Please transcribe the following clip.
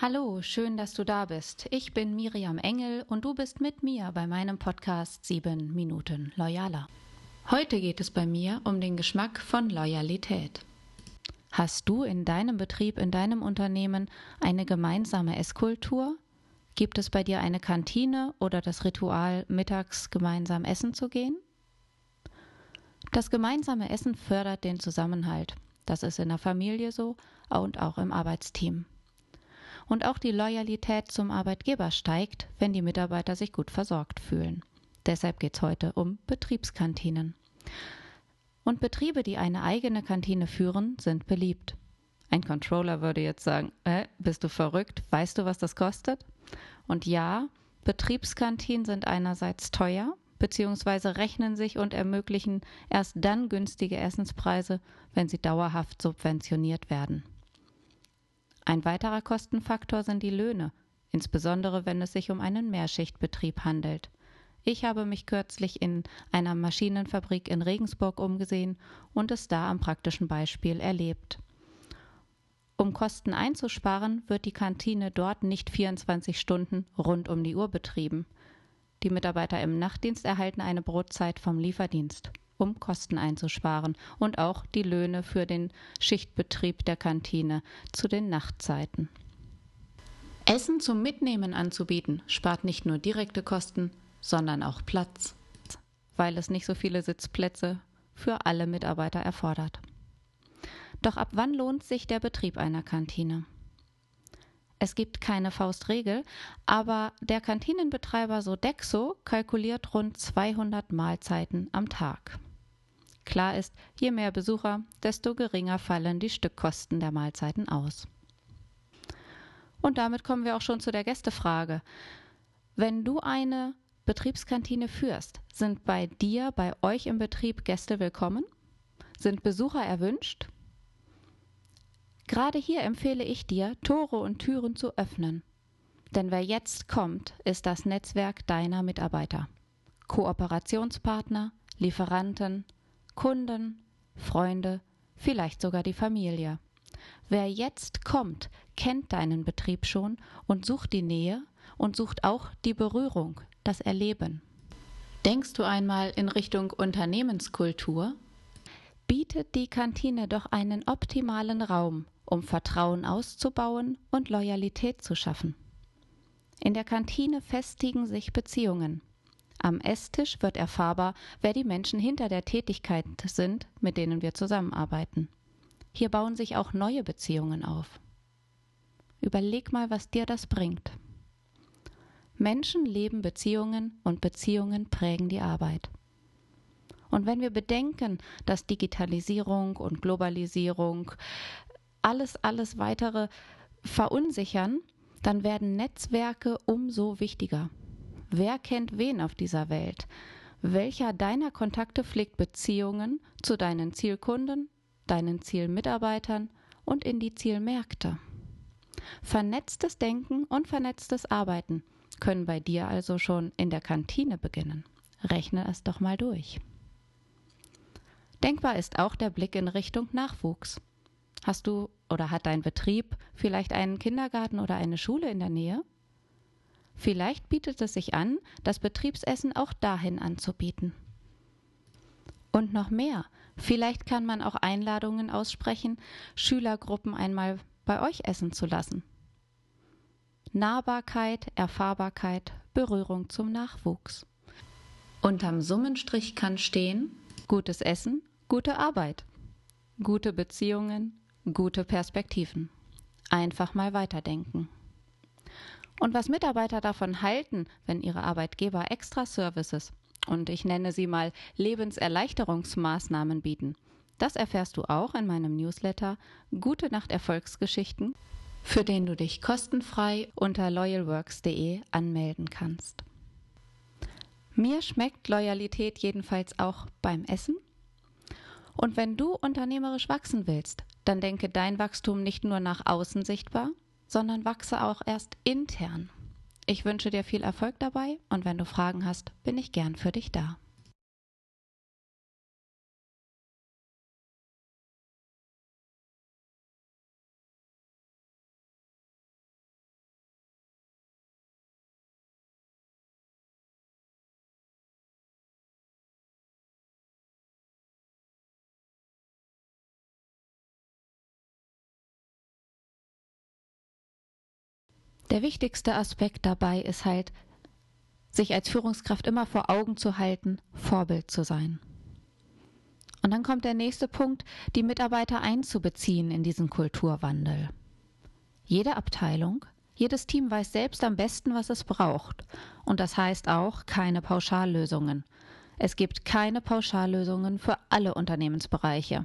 Hallo, schön, dass du da bist. Ich bin Miriam Engel und du bist mit mir bei meinem Podcast 7 Minuten Loyaler. Heute geht es bei mir um den Geschmack von Loyalität. Hast du in deinem Betrieb, in deinem Unternehmen eine gemeinsame Esskultur? Gibt es bei dir eine Kantine oder das Ritual, mittags gemeinsam essen zu gehen? Das gemeinsame Essen fördert den Zusammenhalt. Das ist in der Familie so und auch im Arbeitsteam und auch die Loyalität zum Arbeitgeber steigt, wenn die Mitarbeiter sich gut versorgt fühlen. Deshalb geht es heute um Betriebskantinen. Und Betriebe, die eine eigene Kantine führen, sind beliebt. Ein Controller würde jetzt sagen, äh, bist du verrückt? Weißt du, was das kostet? Und ja, Betriebskantinen sind einerseits teuer, beziehungsweise rechnen sich und ermöglichen erst dann günstige Essenspreise, wenn sie dauerhaft subventioniert werden. Ein weiterer Kostenfaktor sind die Löhne, insbesondere wenn es sich um einen Mehrschichtbetrieb handelt. Ich habe mich kürzlich in einer Maschinenfabrik in Regensburg umgesehen und es da am praktischen Beispiel erlebt. Um Kosten einzusparen, wird die Kantine dort nicht 24 Stunden rund um die Uhr betrieben. Die Mitarbeiter im Nachtdienst erhalten eine Brotzeit vom Lieferdienst um Kosten einzusparen und auch die Löhne für den Schichtbetrieb der Kantine zu den Nachtzeiten. Essen zum Mitnehmen anzubieten spart nicht nur direkte Kosten, sondern auch Platz, weil es nicht so viele Sitzplätze für alle Mitarbeiter erfordert. Doch ab wann lohnt sich der Betrieb einer Kantine? Es gibt keine Faustregel, aber der Kantinenbetreiber Sodexo kalkuliert rund 200 Mahlzeiten am Tag. Klar ist, je mehr Besucher, desto geringer fallen die Stückkosten der Mahlzeiten aus. Und damit kommen wir auch schon zu der Gästefrage. Wenn du eine Betriebskantine führst, sind bei dir, bei euch im Betrieb Gäste willkommen? Sind Besucher erwünscht? Gerade hier empfehle ich dir, Tore und Türen zu öffnen. Denn wer jetzt kommt, ist das Netzwerk deiner Mitarbeiter. Kooperationspartner, Lieferanten, Kunden, Freunde, vielleicht sogar die Familie. Wer jetzt kommt, kennt deinen Betrieb schon und sucht die Nähe und sucht auch die Berührung, das Erleben. Denkst du einmal in Richtung Unternehmenskultur? Bietet die Kantine doch einen optimalen Raum, um Vertrauen auszubauen und Loyalität zu schaffen. In der Kantine festigen sich Beziehungen. Am Esstisch wird erfahrbar, wer die Menschen hinter der Tätigkeit sind, mit denen wir zusammenarbeiten. Hier bauen sich auch neue Beziehungen auf. Überleg mal, was dir das bringt. Menschen leben Beziehungen und Beziehungen prägen die Arbeit. Und wenn wir bedenken, dass Digitalisierung und Globalisierung alles, alles weitere verunsichern, dann werden Netzwerke umso wichtiger. Wer kennt wen auf dieser Welt? Welcher deiner Kontakte pflegt Beziehungen zu deinen Zielkunden, deinen Zielmitarbeitern und in die Zielmärkte? Vernetztes Denken und vernetztes Arbeiten können bei dir also schon in der Kantine beginnen. Rechne es doch mal durch. Denkbar ist auch der Blick in Richtung Nachwuchs. Hast du oder hat dein Betrieb vielleicht einen Kindergarten oder eine Schule in der Nähe? Vielleicht bietet es sich an, das Betriebsessen auch dahin anzubieten. Und noch mehr. Vielleicht kann man auch Einladungen aussprechen, Schülergruppen einmal bei euch essen zu lassen. Nahbarkeit, Erfahrbarkeit, Berührung zum Nachwuchs. Unterm Summenstrich kann stehen gutes Essen, gute Arbeit, gute Beziehungen, gute Perspektiven. Einfach mal weiterdenken. Und was Mitarbeiter davon halten, wenn ihre Arbeitgeber extra Services und ich nenne sie mal Lebenserleichterungsmaßnahmen bieten, das erfährst du auch in meinem Newsletter Gute Nacht Erfolgsgeschichten, für den du dich kostenfrei unter loyalworks.de anmelden kannst. Mir schmeckt Loyalität jedenfalls auch beim Essen. Und wenn du unternehmerisch wachsen willst, dann denke dein Wachstum nicht nur nach außen sichtbar, sondern wachse auch erst intern. Ich wünsche dir viel Erfolg dabei und wenn du Fragen hast, bin ich gern für dich da. Der wichtigste Aspekt dabei ist halt, sich als Führungskraft immer vor Augen zu halten, Vorbild zu sein. Und dann kommt der nächste Punkt, die Mitarbeiter einzubeziehen in diesen Kulturwandel. Jede Abteilung, jedes Team weiß selbst am besten, was es braucht. Und das heißt auch keine Pauschallösungen. Es gibt keine Pauschallösungen für alle Unternehmensbereiche.